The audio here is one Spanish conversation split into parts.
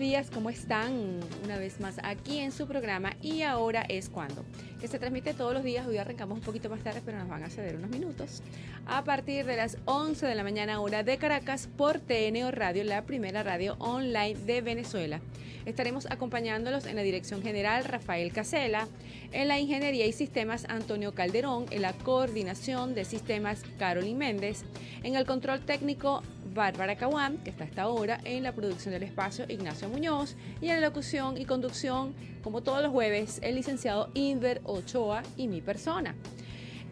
Días, ¿cómo están? Una vez más aquí en su programa y ahora es cuando, que se transmite todos los días, hoy arrancamos un poquito más tarde, pero nos van a ceder unos minutos, a partir de las 11 de la mañana hora de Caracas por TNO Radio, la primera radio online de Venezuela. Estaremos acompañándolos en la dirección general Rafael Casela, en la ingeniería y sistemas Antonio Calderón, en la coordinación de sistemas Carolyn Méndez, en el control técnico Bárbara Caguán, que está hasta ahora en la producción del espacio Ignacio Muñoz, y en la locución y conducción, como todos los jueves, el licenciado Inver Ochoa y mi persona.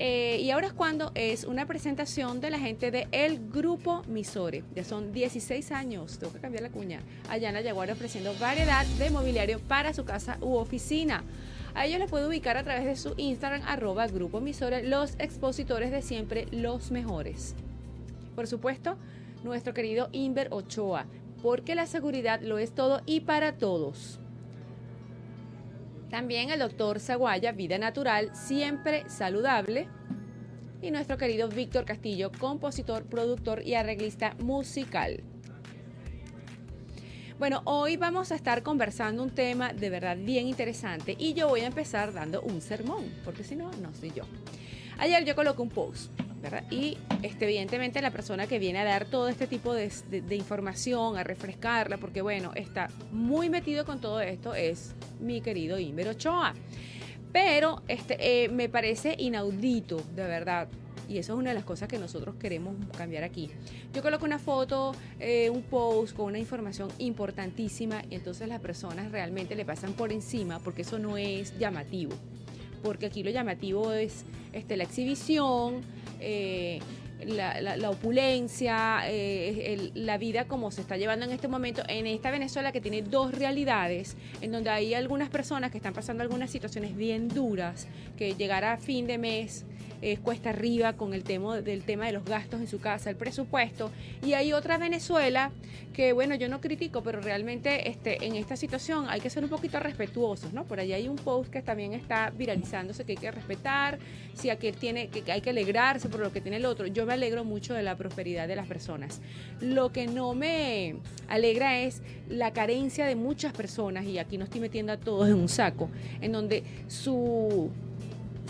Eh, y ahora es cuando es una presentación de la gente de El Grupo Misore. Ya son 16 años, tengo que cambiar la cuña. Allá en ofreciendo variedad de mobiliario para su casa u oficina. A ellos les puede ubicar a través de su Instagram, arroba Grupo Misore, los expositores de siempre, los mejores. Por supuesto, nuestro querido Inver Ochoa, porque la seguridad lo es todo y para todos. También el doctor Zaguaya, Vida Natural, siempre saludable. Y nuestro querido Víctor Castillo, compositor, productor y arreglista musical. Bueno, hoy vamos a estar conversando un tema de verdad bien interesante y yo voy a empezar dando un sermón, porque si no, no soy yo. Ayer yo coloqué un post y este, evidentemente la persona que viene a dar todo este tipo de, información, a refrescarla, porque bueno, está muy metido con todo esto, es mi querido Inver Ochoa. Pero este, eh, me parece inaudito, de verdad. Y eso es una de las cosas que nosotros queremos cambiar aquí. Yo coloco una foto, eh, un post con una información importantísima y entonces las personas realmente le pasan por encima porque eso no es llamativo. Porque aquí lo llamativo es este, la exhibición, eh, la, opulencia, eh, la vida como se está llevando en este momento en esta Venezuela que tiene dos realidades, en donde hay algunas personas que están pasando algunas situaciones bien duras, que llegar a fin de mes cuesta arriba con el tema del tema de los gastos en su casa, el presupuesto, y hay otra Venezuela que bueno, yo no critico, pero realmente este, en esta situación hay que ser un poquito respetuosos, ¿no? Por ahí hay un post que también está viralizándose que hay que respetar, si aquel tiene que hay que alegrarse por lo que tiene el otro. Yo me alegro mucho de la prosperidad de las personas. Lo que no me alegra es la carencia de muchas personas, y aquí no estoy metiendo a todos en un saco, en donde su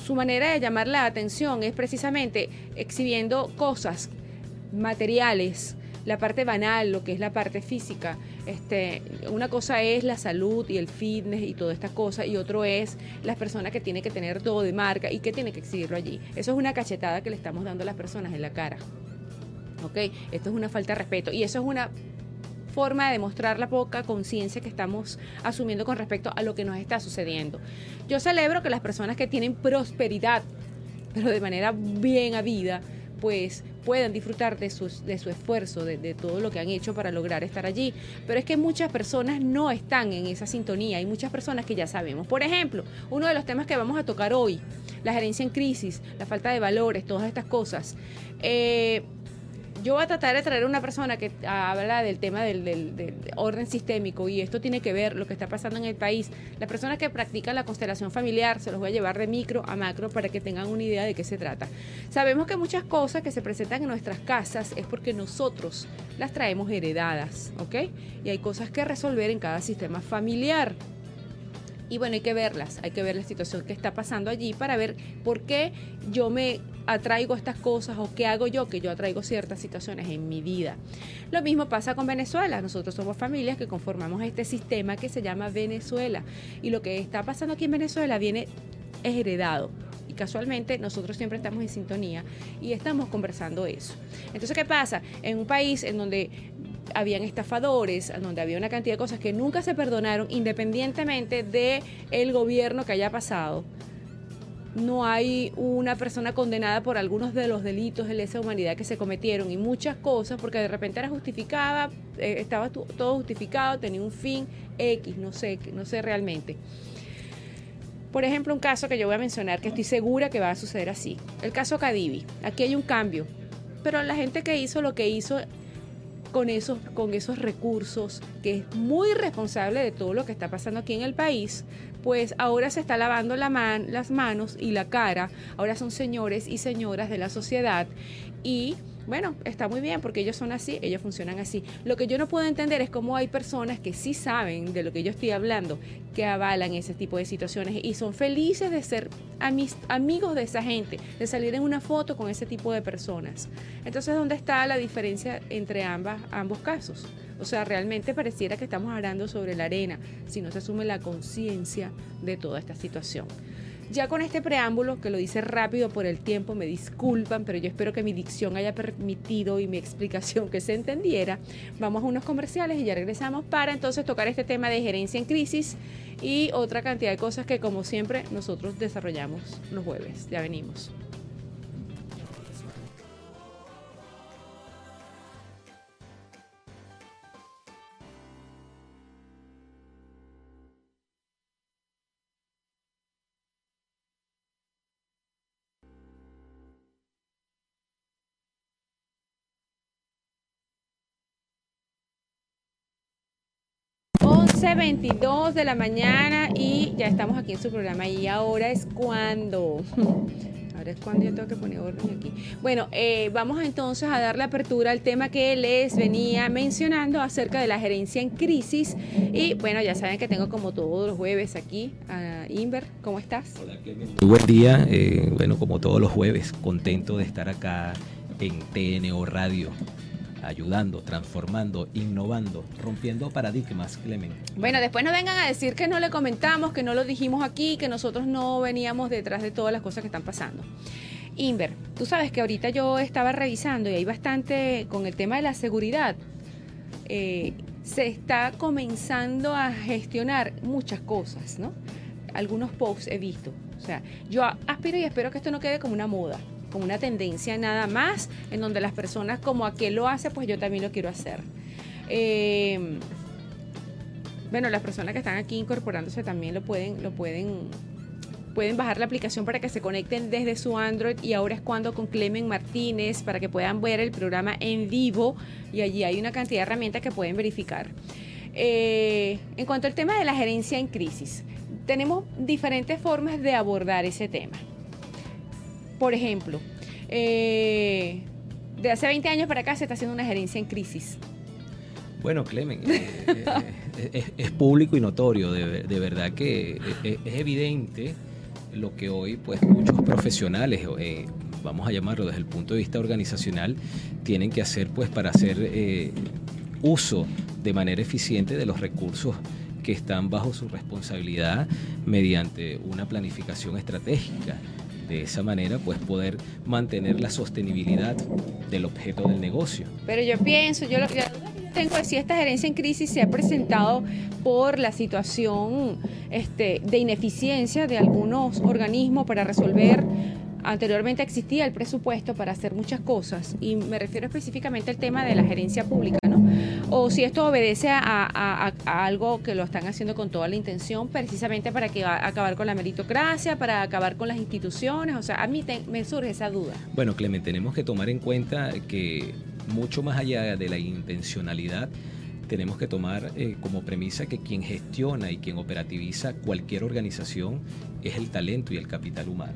su manera de llamar la atención es precisamente exhibiendo cosas materiales, la parte banal, lo que es la parte física. Este, una cosa es la salud y el fitness y toda esta cosa, y otro es las personas que tienen que tener todo de marca y que tienen que exhibirlo allí. Eso es una cachetada que le estamos dando a las personas en la cara. ¿Ok? Esto es una falta de respeto. Y eso es una forma de demostrar la poca conciencia que estamos asumiendo con respecto a lo que nos está sucediendo. Yo celebro que las personas que tienen prosperidad, pero de manera bien habida, pues puedan disfrutar de, sus, de su esfuerzo, de, todo lo que han hecho para lograr estar allí. Pero es que muchas personas no están en esa sintonía. Hay muchas personas que ya sabemos. Por ejemplo, uno de los temas que vamos a tocar hoy, la gerencia en crisis, la falta de valores, todas estas cosas. Eh, yo voy a tratar de traer una persona que habla del tema del, orden sistémico y esto tiene que ver lo que está pasando en el país. Las personas que practican la constelación familiar se los voy a llevar de micro a macro para que tengan una idea de qué se trata. Sabemos que muchas cosas que se presentan en nuestras casas es porque nosotros las traemos heredadas, ¿ok? Y hay cosas que resolver en cada sistema familiar. Y bueno, hay que verlas, hay que ver la situación que está pasando allí para ver por qué yo me atraigo estas cosas o qué hago yo que yo atraigo ciertas situaciones en mi vida. Lo mismo pasa con Venezuela. Nosotros somos familias que conformamos este sistema que se llama Venezuela. Y lo que está pasando aquí en Venezuela viene es heredado y casualmente nosotros siempre estamos en sintonía y estamos conversando eso. Entonces, ¿qué pasa? En un país en donde habían estafadores, donde había una cantidad de cosas que nunca se perdonaron, independientemente de el gobierno que haya pasado. No hay una persona condenada por algunos de los delitos de lesa humanidad que se cometieron y muchas cosas, porque de repente era justificada, eh, estaba todo justificado, tenía un fin X, no sé, no sé realmente. Por ejemplo, un caso que yo voy a mencionar que estoy segura que va a suceder así. El caso Cadivi. Aquí hay un cambio. Pero la gente que hizo lo que hizo con esos, con esos recursos, que es muy responsable de todo lo que está pasando aquí en el país, pues ahora se está lavando la las manos y la cara, ahora son señores y señoras de la sociedad y bueno, está muy bien porque ellos son así, ellos funcionan así. Lo que yo no puedo entender es cómo hay personas que sí saben de lo que yo estoy hablando, que avalan ese tipo de situaciones y son felices de ser amigos de esa gente, de salir en una foto con ese tipo de personas. Entonces, ¿dónde está la diferencia entre ambas, ambos casos? O sea, realmente pareciera que estamos hablando sobre la arena si no se asume la conciencia de toda esta situación. Ya con este preámbulo, que lo dice rápido por el tiempo, me disculpan, pero yo espero que mi dicción haya permitido y mi explicación que se entendiera. Vamos a unos comerciales y ya regresamos para entonces tocar este tema de gerencia en crisis y otra cantidad de cosas que como siempre nosotros desarrollamos los jueves. Ya venimos. 11.22 de la mañana y ya estamos aquí en su programa y ahora es cuando... Ahora es cuando yo tengo que poner orden aquí. Bueno, eh, vamos entonces a darle apertura al tema que les venía mencionando acerca de la gerencia en crisis. Y bueno, ya saben que tengo como todos los jueves aquí a Inver. ¿Cómo estás? Hola, Muy buen día. Eh, bueno, como todos los jueves, contento de estar acá en TNO Radio ayudando, transformando, innovando, rompiendo paradigmas, Clemen. Bueno, después no vengan a decir que no le comentamos, que no lo dijimos aquí, que nosotros no veníamos detrás de todas las cosas que están pasando. Inver, tú sabes que ahorita yo estaba revisando y hay bastante con el tema de la seguridad. Eh, se está comenzando a gestionar muchas cosas, ¿no? Algunos posts he visto. O sea, yo aspiro y espero que esto no quede como una moda como una tendencia nada más, en donde las personas como aquel lo hace, pues yo también lo quiero hacer. Eh, bueno, las personas que están aquí incorporándose también lo pueden, lo pueden, pueden bajar la aplicación para que se conecten desde su Android y ahora es cuando con Clemen Martínez para que puedan ver el programa en vivo y allí hay una cantidad de herramientas que pueden verificar. Eh, en cuanto al tema de la gerencia en crisis, tenemos diferentes formas de abordar ese tema. Por ejemplo, eh, de hace 20 años para acá se está haciendo una gerencia en crisis. Bueno, Clemen, eh, eh, es, público y notorio, de, verdad que es, evidente lo que hoy pues muchos profesionales, vamos a llamarlo desde el punto de vista organizacional, tienen que hacer pues para hacer uso de manera eficiente de los recursos que están bajo su responsabilidad mediante una planificación estratégica de esa manera pues poder mantener la sostenibilidad del objeto del negocio. Pero yo pienso, yo lo que tengo es si esta gerencia en crisis se ha presentado por la situación este, de ineficiencia de algunos organismos para resolver anteriormente existía el presupuesto para hacer muchas cosas y me refiero específicamente al tema de la gerencia pública. O si esto obedece a, algo que lo están haciendo con toda la intención, precisamente para que acabar con la meritocracia, para acabar con las instituciones, o sea, a mí me surge esa duda. Bueno, Clemente, tenemos que tomar en cuenta que mucho más allá de la intencionalidad, tenemos que tomar eh, como premisa que quien gestiona y quien operativiza cualquier organización es el talento y el capital humano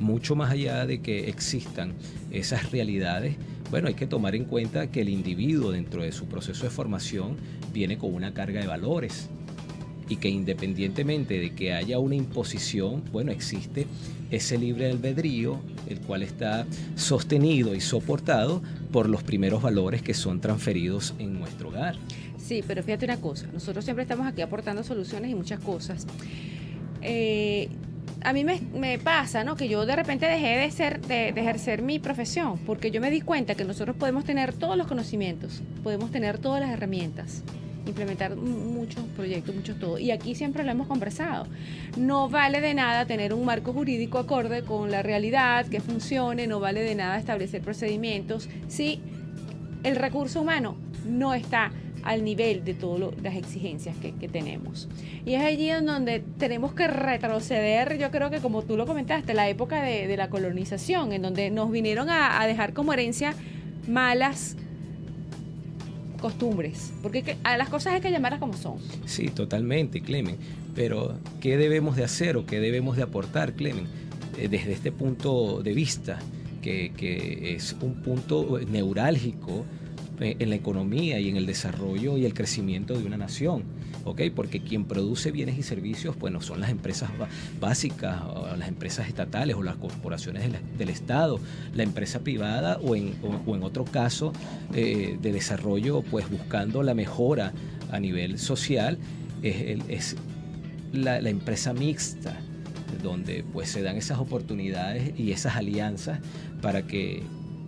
mucho más allá de que existan esas realidades, bueno, hay que tomar en cuenta que el individuo dentro de su proceso de formación viene con una carga de valores y que independientemente de que haya una imposición, bueno, existe ese libre albedrío, el cual está sostenido y soportado por los primeros valores que son transferidos en nuestro hogar. Sí, pero fíjate una cosa, nosotros siempre estamos aquí aportando soluciones y muchas cosas. Eh, a mí me, pasa, ¿no? Que yo de repente dejé de ser, de, ejercer mi profesión, porque yo me di cuenta que nosotros podemos tener todos los conocimientos, podemos tener todas las herramientas, implementar muchos proyectos, muchos todo. Y aquí siempre lo hemos conversado. No vale de nada tener un marco jurídico acorde con la realidad, que funcione, no vale de nada establecer procedimientos si el recurso humano no está al nivel de todas las exigencias que, tenemos. Y es allí en donde tenemos que retroceder, yo creo que como tú lo comentaste, la época de, la colonización, en donde nos vinieron a, dejar como herencia malas costumbres, porque a las cosas hay que llamarlas como son. Sí, totalmente, Clemen. Pero, ¿qué debemos de hacer o qué debemos de aportar, Clemen? Eh, desde este punto de vista, que, es un punto neurálgico en la economía y en el desarrollo y el crecimiento de una nación. ¿ok? Porque quien produce bienes y servicios, bueno, son las empresas básicas, o las empresas estatales o las corporaciones del, Estado, la empresa privada o en, en otro caso eh, de desarrollo, pues buscando la mejora a nivel social, es, la, la empresa mixta donde pues se dan esas oportunidades y esas alianzas para que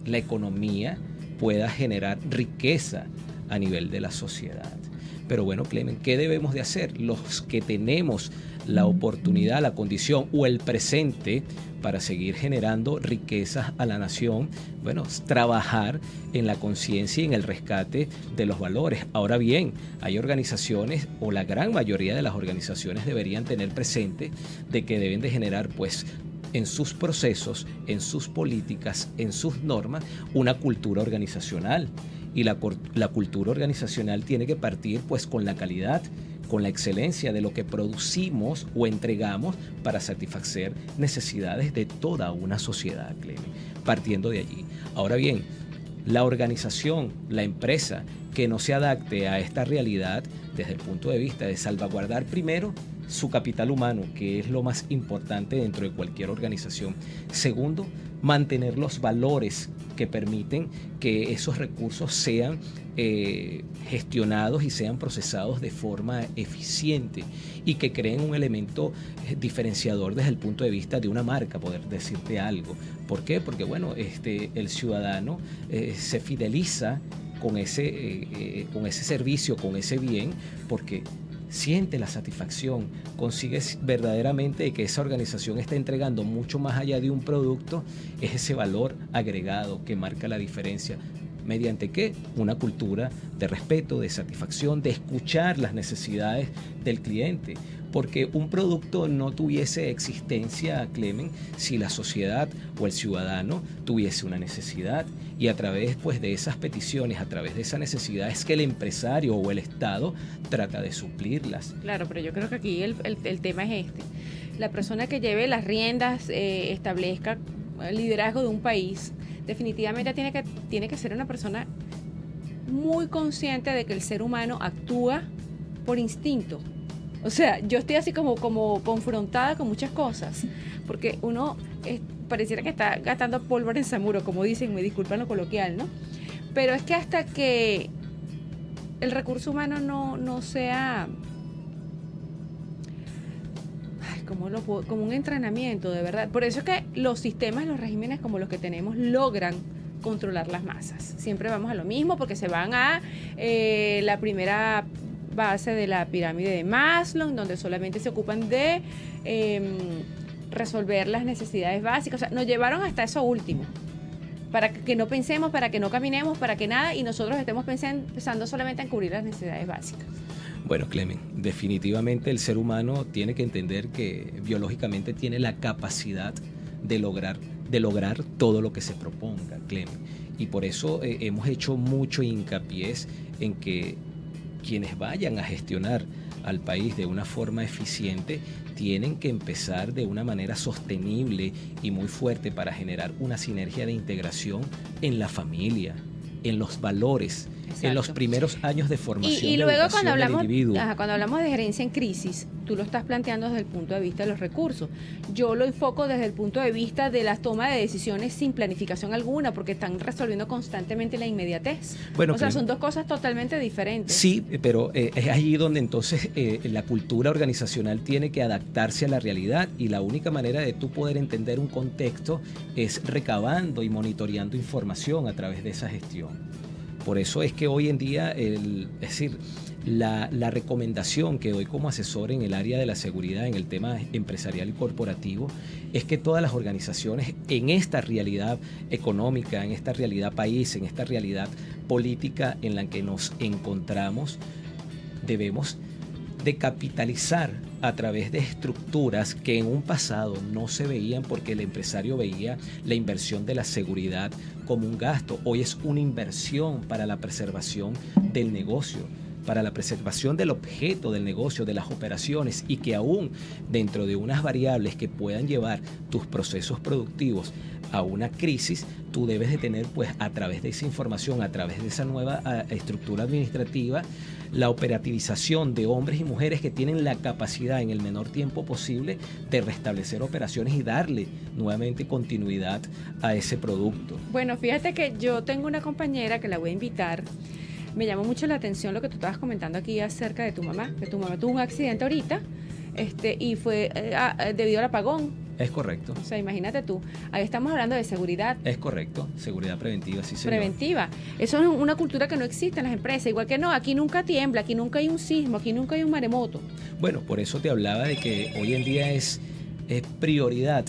la economía pueda generar riqueza a nivel de la sociedad. Pero bueno, Clemen, ¿qué debemos de hacer? Los que tenemos la oportunidad, la condición o el presente para seguir generando riquezas a la nación, bueno, trabajar en la conciencia y en el rescate de los valores. Ahora bien, hay organizaciones o la gran mayoría de las organizaciones deberían tener presente de que deben de generar pues en sus procesos, en sus políticas, en sus normas, una cultura organizacional. Y la, cultura organizacional tiene que partir pues con la calidad, con la excelencia de lo que producimos o entregamos para satisfacer necesidades de toda una sociedad, partiendo de allí. Ahora bien, la organización, la empresa que no se adapte a esta realidad desde el punto de vista de salvaguardar primero su capital humano, que es lo más importante dentro de cualquier organización. Segundo, mantener los valores que permiten que esos recursos sean eh, gestionados y sean procesados de forma eficiente y que creen un elemento eh, diferenciador desde el punto de vista de una marca, poder decirte algo. ¿Por qué? Porque bueno, este, el ciudadano eh, se fideliza con ese, con ese servicio, con ese bien, porque siente la satisfacción, consigues verdaderamente que esa organización está entregando mucho más allá de un producto, es ese valor agregado que marca la diferencia. ¿Mediante qué? Una cultura de respeto, de satisfacción, de escuchar las necesidades del cliente porque un producto no tuviese existencia, Clemen, si la sociedad o el ciudadano tuviese una necesidad y a través pues, de esas peticiones, a través de esa necesidad es que el empresario o el Estado trata de suplirlas. Claro, pero yo creo que aquí el, tema es este. La persona que lleve las riendas, eh, establezca el liderazgo de un país, definitivamente tiene que, tiene que ser una persona muy consciente de que el ser humano actúa por instinto o sea, yo estoy así como, como confrontada con muchas cosas, porque uno pareciera que está gastando pólvora en Samuro, como dicen, me disculpan lo coloquial, ¿no? Pero es que hasta que el recurso humano no, no sea como, un entrenamiento, de verdad. Por eso es que los sistemas, los regímenes como los que tenemos, logran controlar las masas. Siempre vamos a lo mismo porque se van a eh, la primera base de la pirámide de Maslow, donde solamente se ocupan de em, resolver las necesidades básicas. O sea, nos llevaron hasta eso último. Para que no pensemos, para que no caminemos, para que nada, y nosotros estemos pensando solamente en cubrir las necesidades básicas. Bueno, Clemen, definitivamente el ser humano tiene que entender que biológicamente tiene la capacidad de lograr, de lograr todo lo que se proponga, Clemen. Y por eso eh, hemos hecho mucho hincapié en que quienes vayan a gestionar al país de una forma eficiente tienen que empezar de una manera sostenible y muy fuerte para generar una sinergia de integración en la familia, en los valores, en los primeros años de formación. Y, luego cuando hablamos, cuando hablamos de gerencia en crisis, tú lo estás planteando desde el punto de vista de los recursos. Yo lo enfoco desde el punto de vista de la toma de decisiones sin planificación alguna, porque están resolviendo constantemente la inmediatez. Bueno, o sea, son dos cosas totalmente diferentes. Sí, pero eh, es allí donde entonces eh, la cultura organizacional tiene que adaptarse a la realidad y la única manera de tú poder entender un contexto es recabando y monitoreando información a través de esa gestión. Por eso es que hoy en día, es decir, la, recomendación que doy como asesor en el área de la seguridad, en el tema empresarial y corporativo, es que todas las organizaciones en esta realidad económica, en esta realidad país, en esta realidad política en la que nos encontramos, debemos de capitalizar a través de estructuras que en un pasado no se veían porque el empresario veía la inversión de la seguridad como un gasto. Hoy es una inversión para la preservación del negocio. para la preservación del objeto del negocio, de las operaciones y que aún dentro de unas variables que puedan llevar tus procesos productivos a una crisis, tú debes de tener pues a través de esa información, a través de esa nueva ah, estructura administrativa, la operativización de hombres y mujeres que tienen la capacidad en el menor tiempo posible de restablecer operaciones y darle nuevamente continuidad a ese producto. Bueno, fíjate que yo tengo una compañera que la voy a invitar. Me llamó mucho la atención lo que tú estabas comentando aquí acerca de tu mamá, que tu mamá tuvo un accidente ahorita este, y fue eh, ah, debido al apagón es correcto. O sea, imagínate tú, ahí estamos hablando de seguridad. Es correcto, seguridad preventiva, sí, señor. Preventiva. Eso es una cultura que no existe en las empresas. Igual que no, aquí nunca tiembla, aquí nunca hay un sismo, aquí nunca hay un maremoto. Bueno, por eso te hablaba de que hoy en día es, es prioridad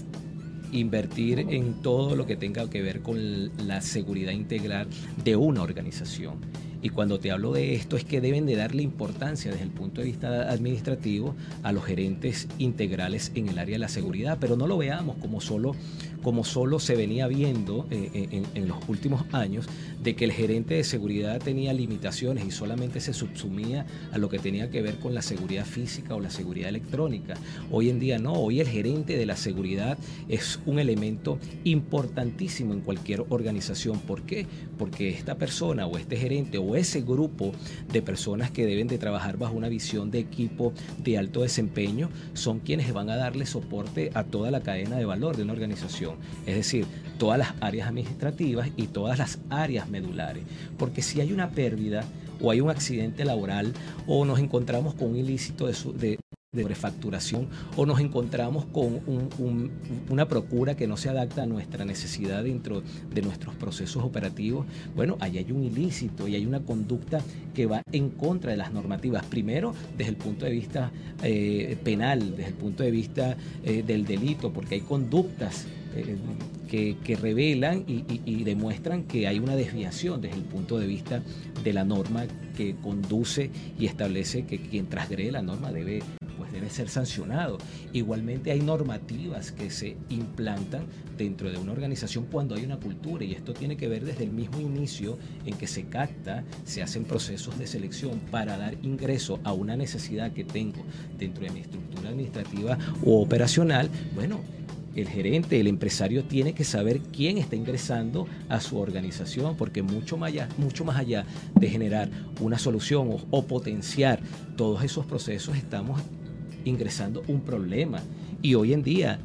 invertir en todo lo que tenga que ver con la seguridad integral de una organización. Y cuando te hablo de esto es que deben de darle importancia desde el punto de vista administrativo a los gerentes integrales en el área de la seguridad, pero no lo veamos como solo, como solo se venía viendo eh, eh, en, últimos años, de que el gerente de seguridad tenía limitaciones y solamente se subsumía a lo que tenía que ver con la seguridad física o la seguridad electrónica. Hoy en día no, hoy el gerente de la seguridad es un elemento importantísimo en cualquier organización. ¿Por qué? Porque esta persona o este gerente o ese grupo de personas que deben de trabajar bajo una visión de equipo de alto desempeño son quienes van a darle soporte a toda la cadena de valor de una organización, es decir, todas las áreas administrativas y todas las áreas medulares, porque si hay una pérdida o hay un accidente laboral o nos encontramos con un ilícito de, de, de refacturación o nos encontramos con una procura que no se adapta a nuestra necesidad dentro de nuestros procesos operativos, bueno, ahí hay un ilícito y hay una conducta que va en contra de las normativas. Primero, desde el punto de vista eh, penal, desde el punto de vista eh, del delito, porque hay conductas que, revelan y, demuestran que hay una desviación desde el punto de vista de la norma que conduce y establece que quien transgrede la norma debe pues debe ser sancionado. Igualmente hay normativas que se implantan dentro de una organización cuando hay una cultura y esto tiene que ver desde el mismo inicio en que se capta, se hacen procesos de selección para dar ingreso a una necesidad que tengo dentro de mi estructura administrativa o operacional. Bueno, el gerente, el empresario tiene que saber quién está ingresando a su organización, porque mucho más allá, de generar una solución o, o potenciar todos esos procesos, estamos ingresando un problema. Y hoy en día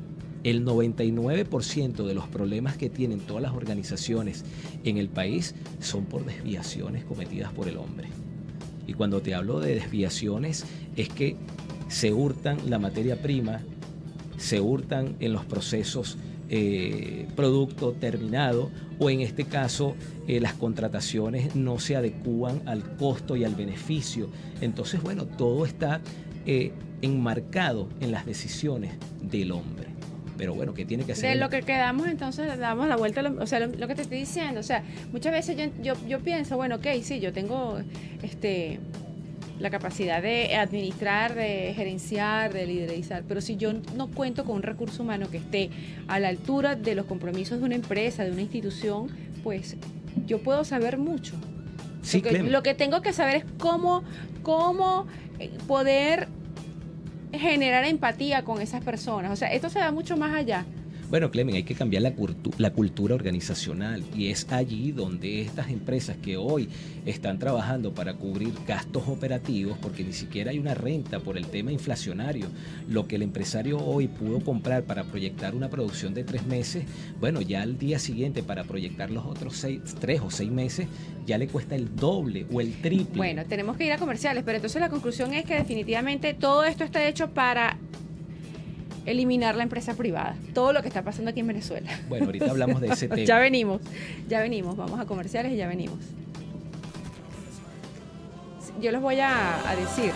el 99% de los problemas que tienen todas las organizaciones en el país son por desviaciones cometidas por el hombre. Y cuando te hablo de desviaciones es que se hurtan la materia prima, se hurtan en los procesos eh, producto terminado o en este caso eh, las contrataciones no se adecúan al costo y al beneficio. Entonces, bueno, todo está eh, enmarcado en las decisiones del hombre. Pero bueno, ¿qué tiene que hacer? De lo que quedamos, entonces damos la vuelta, o sea, lo, que te estoy diciendo, o sea, muchas veces yo, yo, yo pienso, bueno, ok, sí, yo tengo este la capacidad de administrar, de gerenciar, de liderizar, pero si yo no cuento con un recurso humano que esté a la altura de los compromisos de una empresa, de una institución, pues yo puedo saber mucho. Sí, lo, que, lo que tengo que saber es cómo, cómo eh, poder generar empatía con esas personas. O sea, esto se va mucho más allá. Bueno, Clemen, hay que cambiar la, la, cultura organizacional y es allí donde estas empresas que hoy están trabajando para cubrir gastos operativos, porque ni siquiera hay una renta por el tema inflacionario, lo que el empresario hoy pudo comprar para proyectar una producción de tres meses, bueno, ya al día siguiente para proyectar los otros seis, tres o seis meses, ya le cuesta el doble o el triple. Bueno, tenemos que ir a comerciales, pero entonces la conclusión es que definitivamente todo esto está hecho para eliminar la empresa privada. Todo lo que está pasando aquí en Venezuela. Bueno, ahorita hablamos de ese tema. ya venimos, ya venimos. Vamos a comerciales y ya venimos. Yo les voy a, a decir.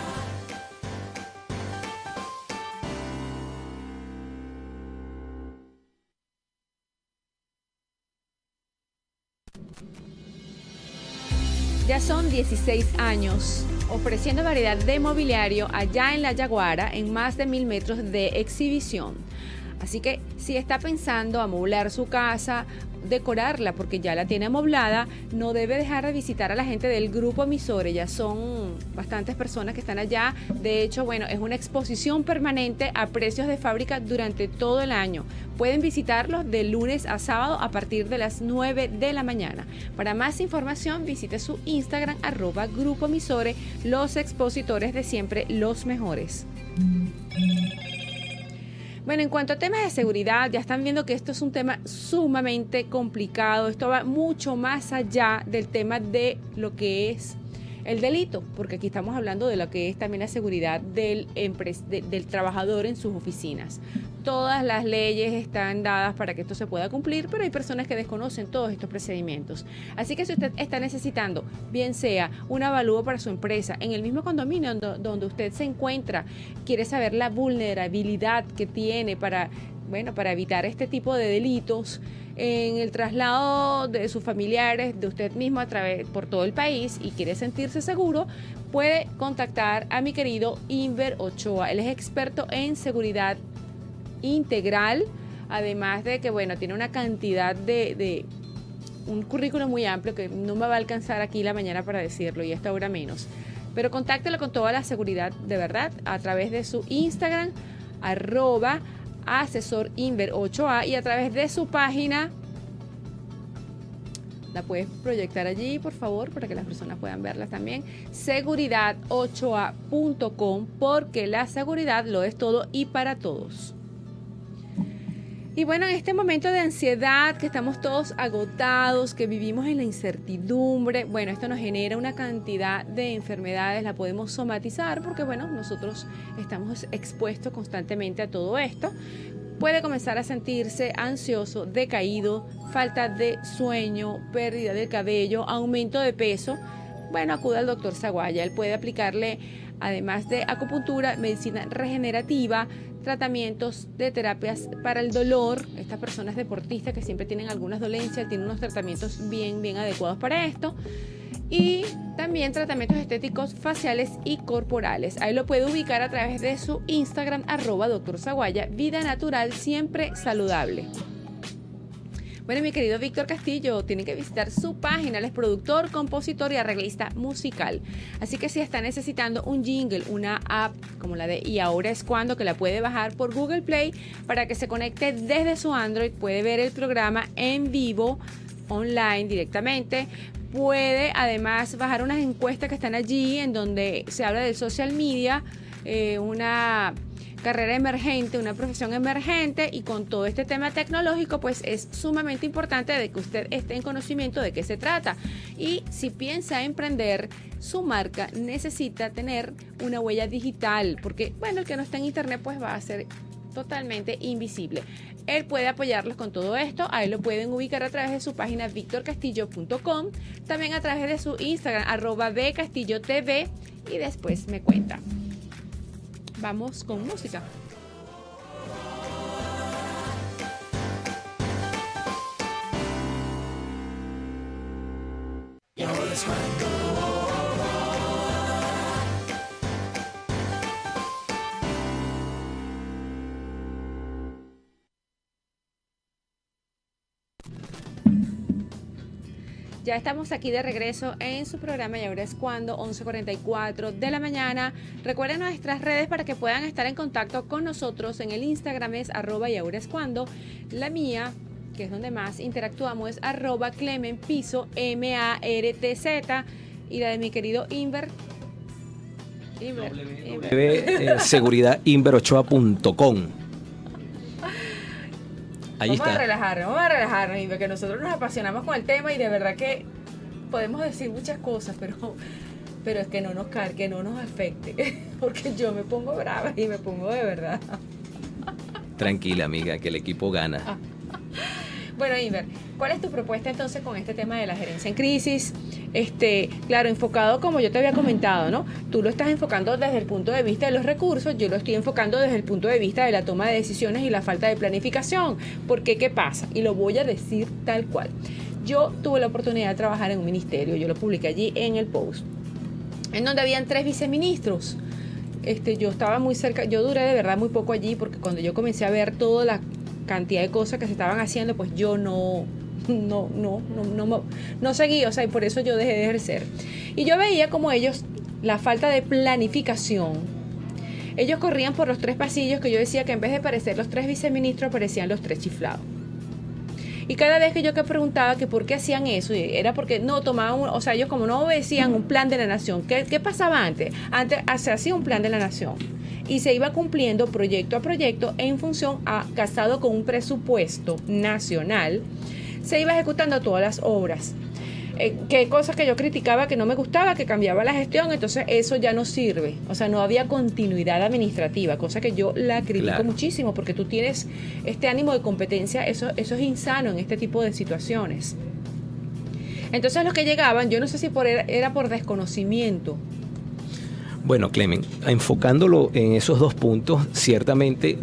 Son 16 años ofreciendo variedad de mobiliario allá en La Yaguara en más de mil metros de exhibición. Así que si está pensando amoblar su casa, decorarla porque ya la tiene amoblada, no debe dejar de visitar a la gente del grupo Emisores. Ya son bastantes personas que están allá. De hecho, bueno, es una exposición permanente a precios de fábrica durante todo el año. Pueden visitarlos de lunes a sábado a partir de las 9 de la mañana. Para más información, visite su Instagram arroba Grupo Emisores, los expositores de siempre, los mejores. Bueno, en cuanto a temas de seguridad, ya están viendo que esto es un tema sumamente complicado. Esto va mucho más allá del tema de lo que es el delito, porque aquí estamos hablando de lo que es también la seguridad del, del trabajador en sus oficinas. Todas las leyes están dadas para que esto se pueda cumplir, pero hay personas que desconocen todos estos procedimientos. Así que si usted está necesitando, bien sea un avalúo para su empresa, en el mismo condominio donde usted se encuentra, quiere saber la vulnerabilidad que tiene para, bueno, para evitar este tipo de delitos, en el traslado de sus familiares, de usted mismo a través por todo el país y quiere sentirse seguro, puede contactar a mi querido Inver Ochoa. Él es experto en seguridad integral, además de que, bueno, tiene una cantidad de, un currículo muy amplio que no me va a alcanzar aquí la mañana para decirlo y esta hora menos. Pero contáctelo con toda la seguridad de verdad a través de su Instagram, arroba asesor Inver 8A y a través de su página la puedes proyectar allí, por favor, para que las personas puedan verla también. Seguridad8a.com, porque la seguridad lo es todo y para todos. Y bueno, en este momento de ansiedad, que estamos todos agotados, que vivimos en la incertidumbre, bueno, esto nos genera una cantidad de enfermedades, la podemos somatizar porque, bueno, nosotros estamos expuestos constantemente a todo esto. Puede comenzar a sentirse ansioso, decaído, falta de sueño, pérdida del cabello, aumento de peso. Bueno, acuda al doctor Zaguaya, él puede aplicarle además de acupuntura, medicina regenerativa, tratamientos de terapias para el dolor. Estas personas deportistas que siempre tienen algunas dolencias, tienen unos tratamientos bien, bien adecuados para esto. Y también tratamientos estéticos faciales y corporales. Ahí lo puede ubicar a través de su Instagram, arroba doctor Zaguaya, vida natural, siempre saludable. Bueno, mi querido Víctor Castillo, tiene que visitar su página. Él es productor, compositor y arreglista musical. Así que si está necesitando un jingle, una app como la de Y ahora es cuando, que la puede bajar por Google Play para que se conecte desde su Android, puede ver el programa en vivo, online directamente. Puede además bajar unas encuestas que están allí en donde se habla del social media, eh, una carrera emergente, una profesión emergente y con todo este tema tecnológico, pues es sumamente importante de que usted esté en conocimiento de qué se trata. Y si piensa emprender, su marca necesita tener una huella digital, porque bueno, el que no está en internet pues va a ser totalmente invisible. Él puede apoyarlos con todo esto. Ahí lo pueden ubicar a través de su página victorcastillo.com, también a través de su Instagram, arroba bcastillotv y después me cuenta vamos con música. Ya estamos aquí de regreso en su programa y ahora es cuando 11:44 de la mañana. Recuerden nuestras redes para que puedan estar en contacto con nosotros. En el Instagram es arroba y ahora es cuando. La mía, que es donde más interactuamos, es arroba Clemen Piso M-A-R-T-Z. Y la de mi querido Inver. Inver. Eh, vamos a relajarnos, vamos a relajarnos, y porque nosotros nos apasionamos con el tema y de verdad que podemos decir muchas cosas, pero, pero es que no nos que no nos afecte, porque yo me pongo brava y me pongo de verdad. Tranquila, amiga, que el equipo gana. Bueno, Iber, ¿cuál es tu propuesta entonces con este tema de la gerencia en crisis? Este, claro, enfocado como yo te había comentado, ¿no? Tú lo estás enfocando desde el punto de vista de los recursos, yo lo estoy enfocando desde el punto de vista de la toma de decisiones y la falta de planificación. Porque, ¿qué pasa? Y lo voy a decir tal cual. Yo tuve la oportunidad de trabajar en un ministerio, yo lo publiqué allí en el post, en donde habían tres viceministros. Este, yo estaba muy cerca, yo duré de verdad muy poco allí porque cuando yo comencé a ver toda la cantidad de cosas que se estaban haciendo, pues yo no, no, no, no, no, seguí, o sea, y por eso yo dejé de ejercer. Y yo veía como ellos, la falta de planificación, ellos corrían por los tres pasillos que yo decía que en vez de parecer los tres viceministros, parecían los tres chiflados. Y cada vez que yo que preguntaba que por qué hacían eso, era porque no tomaban, o sea, ellos como no obedecían un plan de la nación. ¿Qué, qué pasaba antes? Antes se hacía un plan de la nación y se iba cumpliendo proyecto a proyecto en función a, casado con un presupuesto nacional, se iba ejecutando todas las obras. Eh, qué cosas que yo criticaba que no me gustaba, que cambiaba la gestión, entonces eso ya no sirve. O sea, no había continuidad administrativa, cosa que yo la critico muchísimo porque tú tienes este ánimo de competencia, eso, eso es insano en este tipo de situaciones. Entonces los que llegaban, yo no sé si por era, por desconocimiento. Bueno, Clemen, enfocándolo en esos dos puntos, ciertamente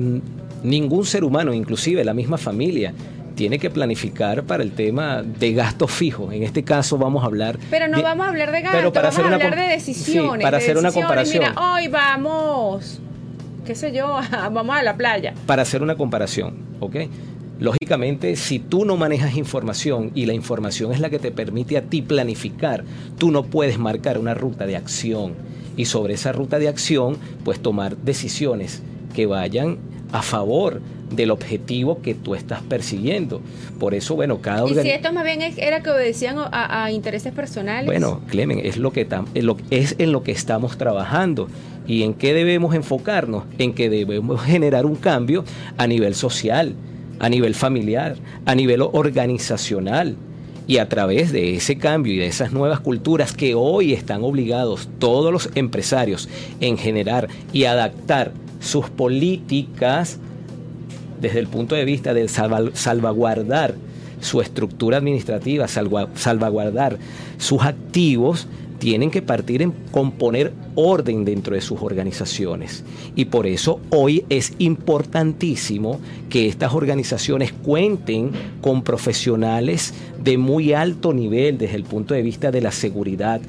ningún ser humano, inclusive la misma familia, tiene que planificar para el tema de gastos fijos. En este caso vamos a hablar... Pero no vamos a hablar de gastos, vamos a hablar de decisiones. para hacer una comparación. Mira, hoy vamos, qué sé yo, vamos a la playa. Para hacer una comparación, ¿ok? Lógicamente, si tú no manejas información y la información es la que te permite a ti planificar, tú no puedes marcar una ruta de acción y sobre esa ruta de acción, pues tomar decisiones que vayan a favor del objetivo que tú estás persiguiendo. Por eso, bueno, cada ¿Y si esto más bien era que obedecían a, intereses personales? Bueno, Clemen, es, lo que es en lo que estamos trabajando. ¿Y en qué debemos enfocarnos? En que debemos generar un cambio a nivel social, a nivel familiar, a nivel organizacional. Y a través de ese cambio y de esas nuevas culturas que hoy están obligados todos los empresarios en generar y adaptar sus políticas desde el punto de vista de salvaguardar su estructura administrativa, salvaguardar sus activos, tienen que partir en componer orden dentro de sus organizaciones. Y por eso hoy es importantísimo que estas organizaciones cuenten con profesionales de muy alto nivel desde el punto de vista de la seguridad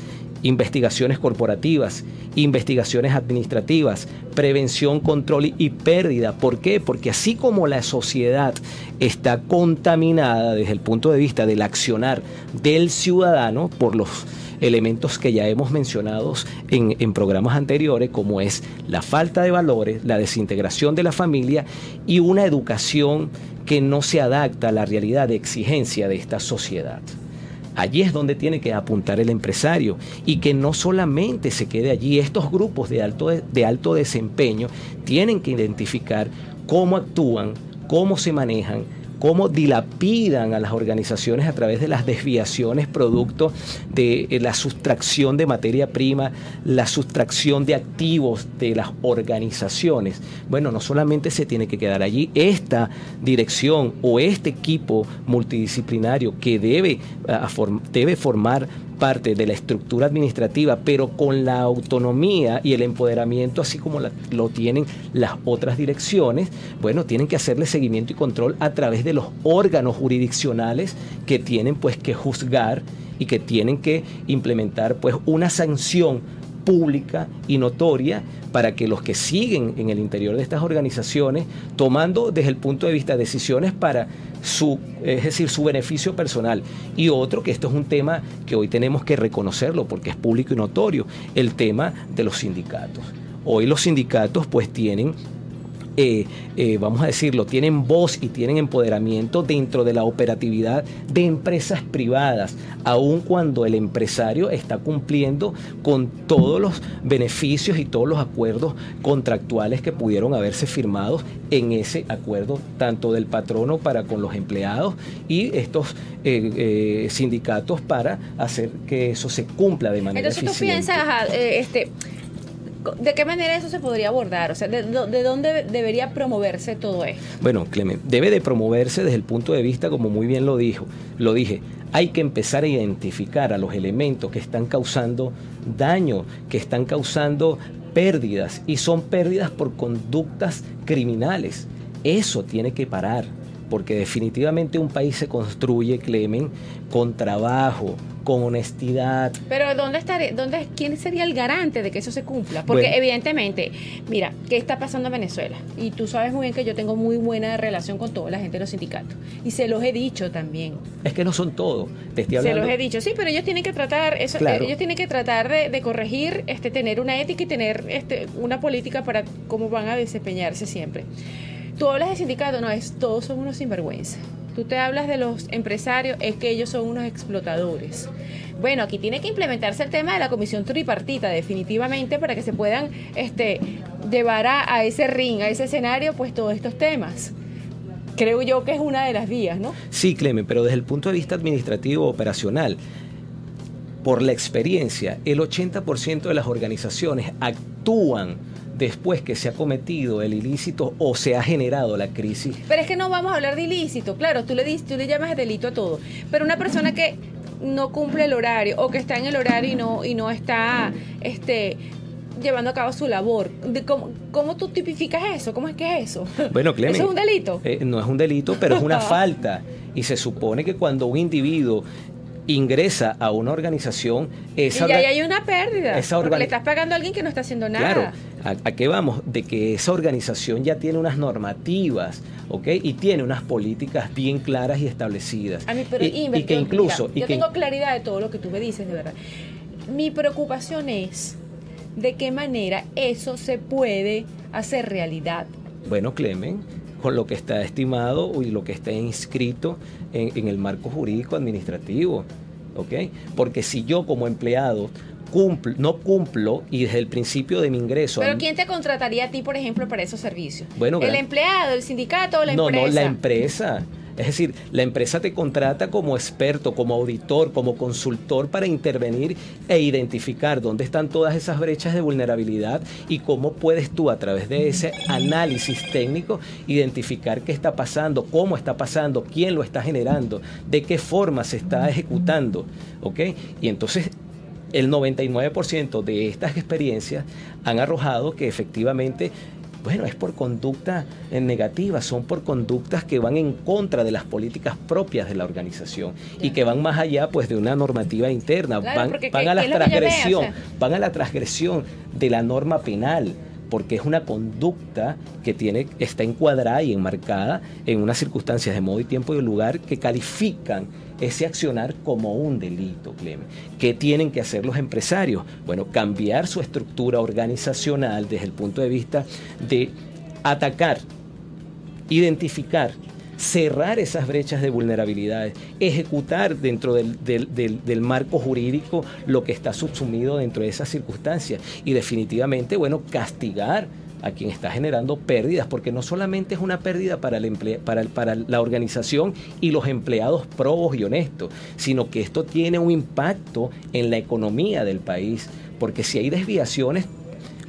investigaciones corporativas, investigaciones administrativas, prevención, control y pérdida. ¿Por qué? Porque así como la sociedad está contaminada desde el punto de vista del accionar del ciudadano por los elementos que ya hemos mencionado en, en, programas anteriores, como es la falta de valores, la desintegración de la familia y una educación que no se adapta a la realidad de exigencia de esta sociedad. Allí es donde tiene que apuntar el empresario y que no solamente se quede allí. Estos grupos de alto, de alto desempeño tienen que identificar cómo actúan, cómo se manejan, cómo dilapidan a las organizaciones a través de las desviaciones producto de eh, la sustracción de materia prima, la sustracción de activos de las organizaciones. Bueno, no solamente se tiene que quedar allí, esta dirección o este equipo multidisciplinario que debe, debe formar parte de la estructura administrativa, pero con la autonomía y el empoderamiento, así como lo tienen las otras direcciones, bueno, tienen que hacerle seguimiento y control a través de los órganos jurisdiccionales que tienen pues que juzgar y que tienen que implementar pues una sanción pública y notoria para que los que siguen en el interior de estas organizaciones, tomando desde el punto de vista decisiones para su, es decir, su beneficio personal. Y otro, que esto es un tema que hoy tenemos que reconocerlo porque es público y notorio, el tema de los sindicatos. Hoy los sindicatos pues tienen eh, eh, vamos a decirlo, tienen voz y tienen empoderamiento dentro de la operatividad de empresas privadas, aun cuando el empresario está cumpliendo con todos los beneficios y todos los acuerdos contractuales que pudieron haberse firmados en ese acuerdo, tanto del patrono para con los empleados y estos eh, sindicatos para hacer que eso se cumpla de manera Entonces tú piensas, este ¿De qué manera eso se podría abordar? O sea, ¿de, dónde debería promoverse todo esto? Bueno, Clemente, debe de promoverse desde el punto de vista, como muy bien lo dijo, lo dije, hay que empezar a identificar a los elementos que están causando daño, que están causando pérdidas y son pérdidas por conductas criminales. Eso tiene que parar. Porque definitivamente un país se construye, Clemen, con trabajo, con honestidad. Pero ¿dónde estaría, dónde, quién sería el garante de que eso se cumpla? Porque evidentemente, mira, ¿qué está pasando en Venezuela? Y tú sabes muy bien que yo tengo muy buena relación con toda la gente de los sindicatos. Y se los he dicho también. Es que no son todos, te estoy hablando. Se los he dicho, sí, pero ellos tienen que tratar, eso, ellos tienen que tratar de, corregir, este, tener una ética y tener este, una política para cómo van a desempeñarse siempre. Tú hablas de sindicato, no, es todos son unos sinvergüenza. Tú te hablas de los empresarios, es que ellos son unos explotadores. Bueno, aquí tiene que implementarse el tema de la comisión tripartita, definitivamente, para que se puedan este, llevar a, ese ring, a ese escenario, pues todos estos temas creo yo que es una de las vías, ¿no? Sí, Clemen, pero desde el punto de vista administrativo operacional, por la experiencia, el 80% de las organizaciones actúan después que se ha cometido el ilícito o se ha generado la crisis. Pero es que no vamos a hablar de ilícito, claro, tú le, dices, tú le llamas delito a todo, pero una persona que no cumple el horario o que está en el horario y no, y no está este, llevando a cabo su labor. cómo, tú tipificas eso? ¿Cómo es que es eso? Bueno, Clemen, ¿Eso es un delito? Eh, no es un delito, pero es una falta. Y se supone que cuando un individuo ingresa a una organización, esa y ya hay una pérdida, porque le estás pagando a alguien que no está haciendo nada. Claro, ¿a, qué vamos? De que esa organización ya tiene unas normativas, ¿ok? Y tiene unas políticas bien claras y establecidas. y, que incluso... yo tengo claridad de todo lo que tú me dices, de verdad. Mi preocupación es de qué manera eso se puede hacer realidad. Bueno, Clemen, con lo que está estimado y lo que está inscrito en, el marco jurídico administrativo. ¿ok? Porque si yo como empleado cumplo, no cumplo y desde el principio de mi ingreso... Pero ¿quién te contrataría a ti, por ejemplo, para esos servicios? Bueno, ¿El empleado, el sindicato o la empresa? No, no, la empresa. Es decir, la empresa te contrata como experto, como auditor, como consultor para intervenir e identificar dónde están todas esas brechas de vulnerabilidad y cómo puedes tú a través de ese análisis técnico identificar qué está pasando, cómo está pasando, quién lo está generando, de qué forma se está ejecutando. ¿ok? Y entonces el 99% de estas experiencias han arrojado que efectivamente bueno, es por conducta eh, negativa, son por conductas que van en contra de las políticas propias de la organización y que van más allá pues de una normativa interna, van, a la transgresión, van a la transgresión de la norma penal porque es una conducta que tiene, está encuadrada y enmarcada en unas circunstancias de modo y tiempo y lugar que califican ese accionar como un delito, Clemen. ¿Qué tienen que hacer los empresarios? Bueno, cambiar su estructura organizacional desde el punto de vista de atacar, identificar cerrar esas brechas de vulnerabilidades, ejecutar dentro del, marco jurídico lo que está subsumido dentro de esas circunstancias y definitivamente, bueno, castigar a quien está generando pérdidas, porque no solamente es una pérdida para, el para, la organización y los empleados probos y honestos, sino que esto tiene un impacto en la economía del país, porque si hay desviaciones,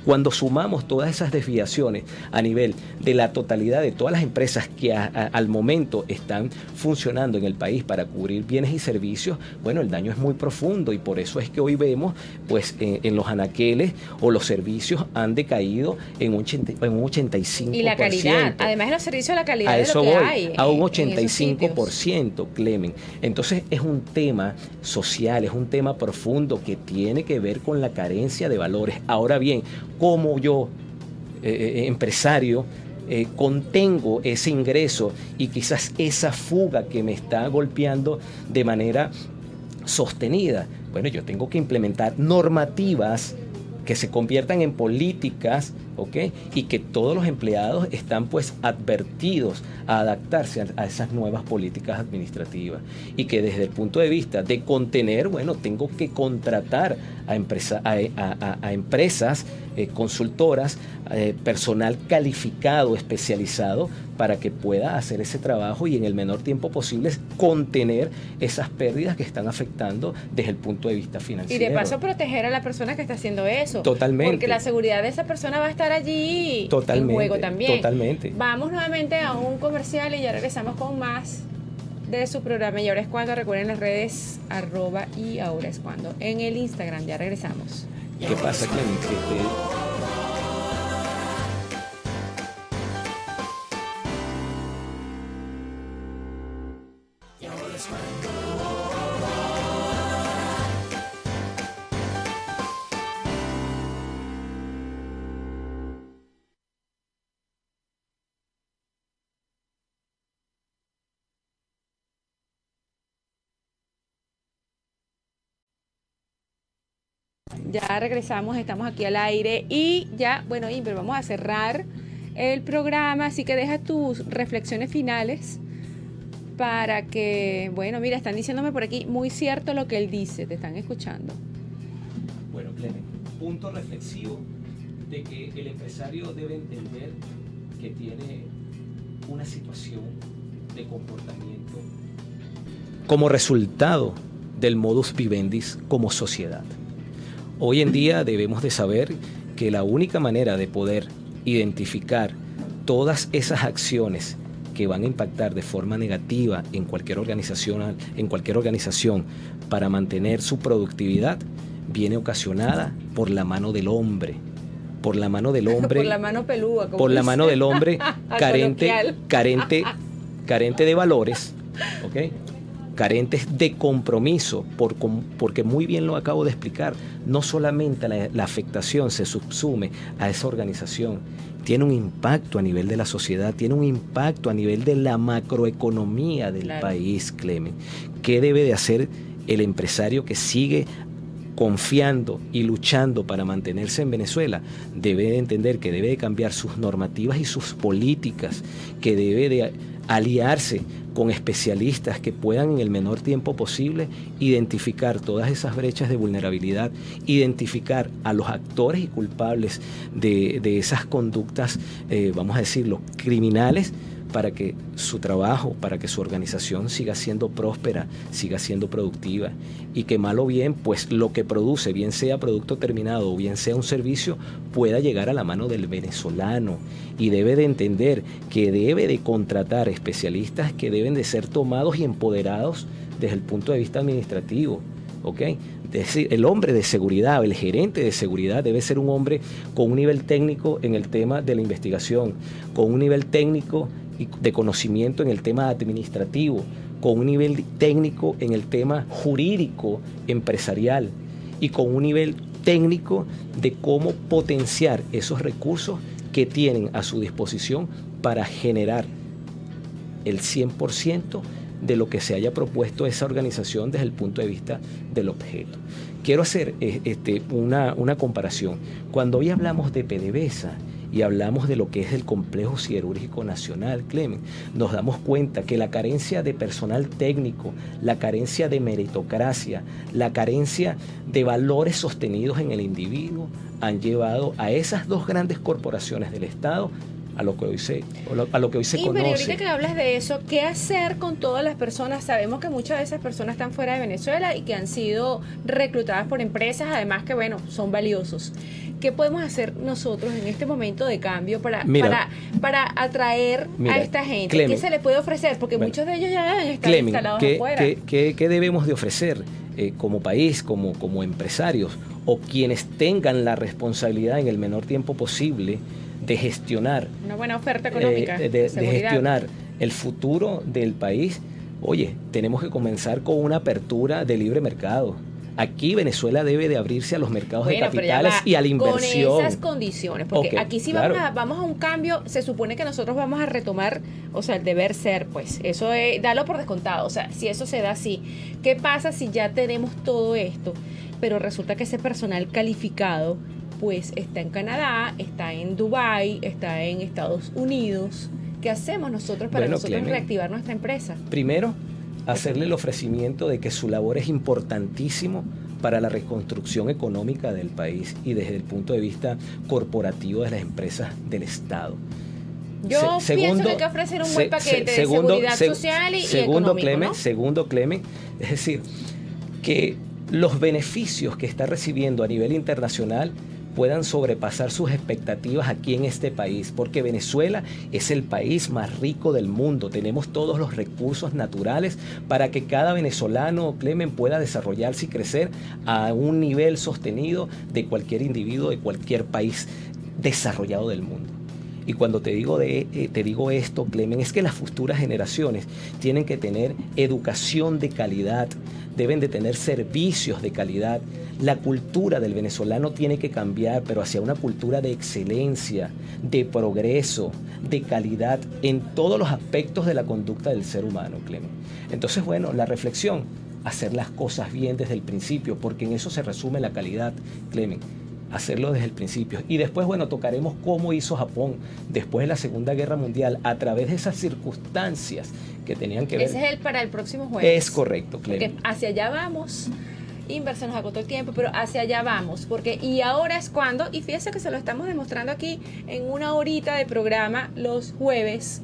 cuando sumamos todas esas desviaciones a nivel de la totalidad de todas las empresas que al momento están funcionando en el país para cubrir bienes y servicios, bueno, el daño es muy profundo y por eso es que hoy vemos, pues en, los anaqueles o los servicios han decaído en un, en un 85%. Y la calidad, además de los servicios, la calidad de lo que hay. A un 85%, Clemen. Entonces es un tema social, es un tema profundo que tiene que ver con la carencia de valores. Ahora bien, cómo yo, eh, eh, empresario, eh, contengo ese ingreso y quizás esa fuga que me está golpeando de manera sostenida. Bueno, yo tengo que implementar normativas que se conviertan en políticas ¿ok? Y que todos los empleados están pues advertidos a adaptarse a, esas nuevas políticas administrativas y que desde el punto de vista de contener, bueno, tengo que contratar a, empresa, a, empresas eh, consultoras, eh, personal calificado, especializado, para que pueda hacer ese trabajo y en el menor tiempo posible contener esas pérdidas que están afectando desde el punto de vista financiero. Y de paso proteger a la persona que está haciendo eso. Totalmente. Porque la seguridad de esa persona va a estar allí totalmente, en juego también. Totalmente. Vamos nuevamente a un comercial y ya regresamos con más de su programa. Y ahora es cuando recuerden las redes arroba y ahora es cuando. En el Instagram ya regresamos. ¿Qué pasa, Clemente? Ya regresamos, estamos aquí al aire y ya, bueno, Imber, vamos a cerrar el programa, así que deja tus reflexiones finales para que, bueno, mira, están diciéndome por aquí, muy cierto lo que él dice, te están escuchando. Bueno, Clemen, punto reflexivo de que el empresario debe entender que tiene una situación de comportamiento como resultado del modus vivendis como sociedad. Hoy en día debemos de saber que la única manera de poder identificar todas esas acciones que van a impactar de forma negativa en cualquier organización, en cualquier organización para mantener su productividad viene ocasionada por la mano del hombre, por la mano del hombre, por la mano pelúa, por la mano del hombre carente, carente, carente de valores, ¿ok? Carentes de compromiso, por, porque muy bien lo acabo de explicar, no solamente la, afectación se subsume a esa organización, tiene un impacto a nivel de la sociedad, tiene un impacto a nivel de la macroeconomía del país, Clemen. ¿Qué debe de hacer el empresario que sigue confiando y luchando para mantenerse en Venezuela, debe de entender que debe de cambiar sus normativas y sus políticas, que debe de aliarse con especialistas que puedan en el menor tiempo posible identificar todas esas brechas de vulnerabilidad, identificar a los actores y culpables de, esas conductas, eh, vamos a decirlo, criminales, para que su trabajo, para que su organización siga siendo próspera, siga siendo productiva y que mal o bien, pues lo que produce, bien sea producto terminado o bien sea un servicio, pueda llegar a la mano del venezolano y debe de entender que debe de contratar especialistas que deben de ser tomados y empoderados desde el punto de vista administrativo. ¿ok? Es decir, el hombre de seguridad, el gerente de seguridad debe ser un hombre con un nivel técnico en el tema de la investigación, con un nivel técnico de conocimiento en el tema administrativo, con un nivel técnico en el tema jurídico empresarial y con un nivel técnico de cómo potenciar esos recursos que tienen a su disposición para generar el 100% de lo que se haya propuesto esa organización desde el punto de vista del objeto. Quiero hacer eh, este, una, una comparación. Cuando hoy hablamos de PDVSA, y hablamos de lo que es el complejo siderúrgico nacional, Clemen, nos damos cuenta que la carencia de personal técnico, la carencia de meritocracia, la carencia de valores sostenidos en el individuo han llevado a esas dos grandes corporaciones del Estado a lo que hoy se, a lo que hoy se y conoce. ahorita que hablas de eso, ¿qué hacer con todas las personas? Sabemos que muchas de esas personas están fuera de Venezuela y que han sido reclutadas por empresas, además que, bueno, son valiosos. ¿Qué podemos hacer nosotros en este momento de cambio para, para, para atraer a esta gente? ¿Qué se le puede ofrecer? Porque muchos de ellos ya están instalados ¿qué, afuera. ¿qué, debemos de ofrecer eh, como país, como, como empresarios o quienes tengan la responsabilidad en el menor tiempo posible de gestionar una buena oferta económica eh, de, gestionar el futuro del país oye tenemos que comenzar con una apertura de libre mercado. Aquí Venezuela debe de abrirse a los mercados de capitales y a la inversión. Con esas condiciones, porque aquí sí vamos, a, vamos a un cambio, se supone que nosotros vamos a retomar, o sea, el deber ser, pues, eso es, dalo por descontado, o sea, si eso se da así, ¿qué pasa si ya tenemos todo esto, pero resulta que ese personal calificado, pues, está en Canadá, está en Dubai, está en Estados Unidos, ¿qué hacemos nosotros para nosotros reactivar nuestra empresa? Primero, hacerle el ofrecimiento de que su labor es importantísimo para la reconstrucción económica del país y desde el punto de vista corporativo de las empresas del Estado. Yo pienso que hay que ofrecer un buen paquete de seguridad social y, segundo, económico, Segundo, Clemen, es decir, que los beneficios que está recibiendo a nivel internacional puedan sobrepasar sus expectativas aquí en este país, porque Venezuela es el país más rico del mundo. Tenemos todos los recursos naturales para que cada venezolano, Clemen, pueda desarrollarse y crecer a un nivel sostenido de cualquier individuo de cualquier país desarrollado del mundo. Y cuando te digo, de, eh, te digo esto, Clemen, es que las futuras generaciones tienen que tener educación de calidad, deben de tener servicios de calidad. La cultura del venezolano tiene que cambiar, pero hacia una cultura de excelencia, de progreso, de calidad en todos los aspectos de la conducta del ser humano, Clemen. Entonces, bueno, la reflexión, hacer las cosas bien desde el principio, porque en eso se resume la calidad, Clemen hacerlo desde el principio. Y después, bueno, tocaremos cómo hizo Japón después de la Segunda Guerra Mundial a través de esas circunstancias que tenían que ver. Ese es el para el próximo jueves. Es correcto, Clemen. Porque hacia allá vamos. Inversa nos agotó el tiempo, pero hacia allá vamos, porque y ahora es cuando, y fíjese que se lo estamos demostrando aquí en una horita de programa los jueves,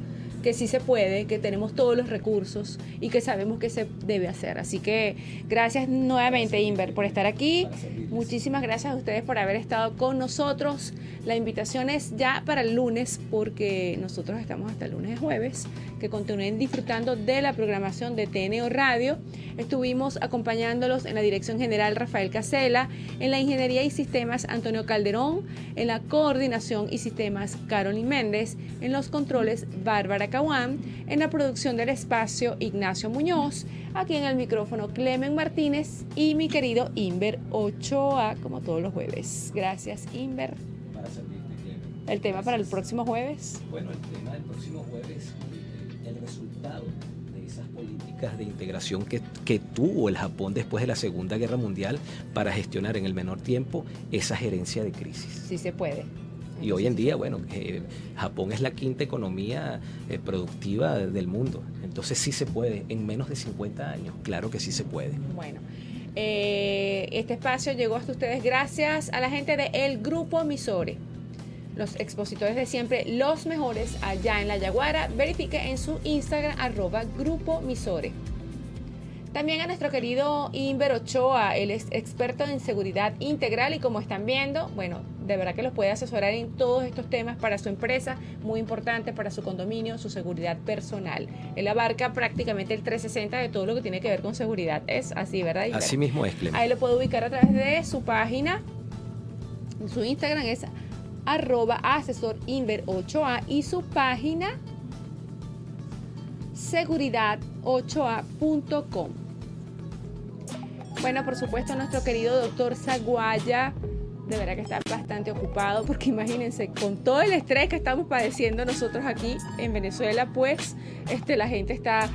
que sí se puede, que tenemos todos los recursos y que sabemos que se debe hacer. Así que gracias nuevamente, Inver, por estar aquí. Muchísimas gracias a ustedes por haber estado con nosotros. La invitación es ya para el lunes, porque nosotros estamos hasta el lunes y jueves. Que continúen disfrutando de la programación de TNO Radio. Estuvimos acompañándolos en la dirección general Rafael Casela, en la ingeniería y sistemas Antonio Calderón, en la coordinación y sistemas Carolyn Méndez, en los controles Bárbara Caguán, en la producción del espacio Ignacio Muñoz, aquí en el micrófono Clemen Martínez y mi querido Inver Ochoa, como todos los jueves. Gracias, Inver. Para servirte, Clemen. El tema para el próximo jueves. Bueno, el tema del próximo jueves, el resultado de esas políticas de integración que, que tuvo el Japón después de la Segunda Guerra Mundial para gestionar en el menor tiempo esa gerencia de crisis. Sí se puede. Y hoy en día, bueno, Japón es la quinta economía eh, productiva del mundo. Entonces sí se puede, en menos de 50 años, claro que sí se puede. Bueno, eh, este espacio llegó hasta ustedes gracias a la gente del el Grupo Misore. Los expositores de siempre, los mejores allá en La Yaguara. Verifique en su Instagram, arroba Grupo Misore. También a nuestro querido Inver Ochoa, él es experto en seguridad integral y como están viendo, bueno, de verdad que los puede asesorar en todos estos temas para su empresa, muy importante para su condominio, su seguridad personal. Él abarca prácticamente el 360 de todo lo que tiene que ver con seguridad. Es así, ¿verdad? Inver? Así mismo es, Clemente. Ahí lo puedo ubicar a través de su página. Su Instagram es arroba asesor Inver Ochoa y su página seguridad8a.com. Bueno, por supuesto, nuestro querido doctor Zaguaya, de verdad que está bastante ocupado, porque imagínense, con todo el estrés que estamos padeciendo nosotros aquí en Venezuela, pues este, la gente está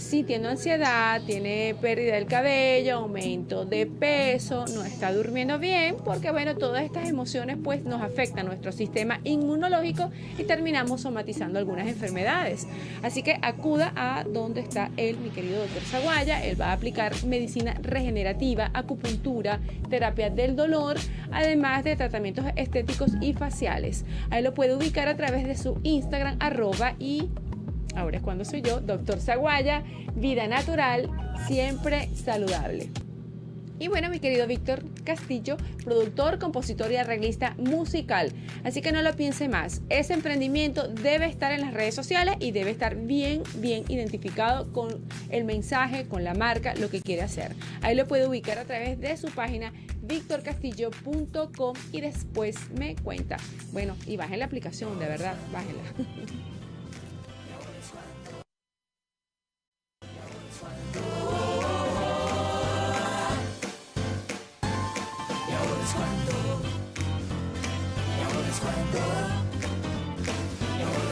sí tiene ansiedad, tiene pérdida del cabello, aumento de peso, no está durmiendo bien, porque bueno, todas estas emociones pues nos afectan nuestro sistema inmunológico y terminamos somatizando algunas enfermedades. Así que acuda a donde está él, mi querido doctor Zaguaya, él va a aplicar medicina regenerativa, acupuntura, terapia del dolor, además de tratamientos estéticos y faciales. Ahí lo puede ubicar a través de su Instagram arroba y Ahora es cuando soy yo, doctor Zaguaya, vida natural, siempre saludable. Y bueno, mi querido Víctor Castillo, productor, compositor y arreglista musical. Así que no lo piense más. Ese emprendimiento debe estar en las redes sociales y debe estar bien, bien identificado con el mensaje, con la marca, lo que quiere hacer. Ahí lo puede ubicar a través de su página victorcastillo.com y después me cuenta. Bueno, y bajen la aplicación, de verdad, bájenla.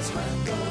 Let's go.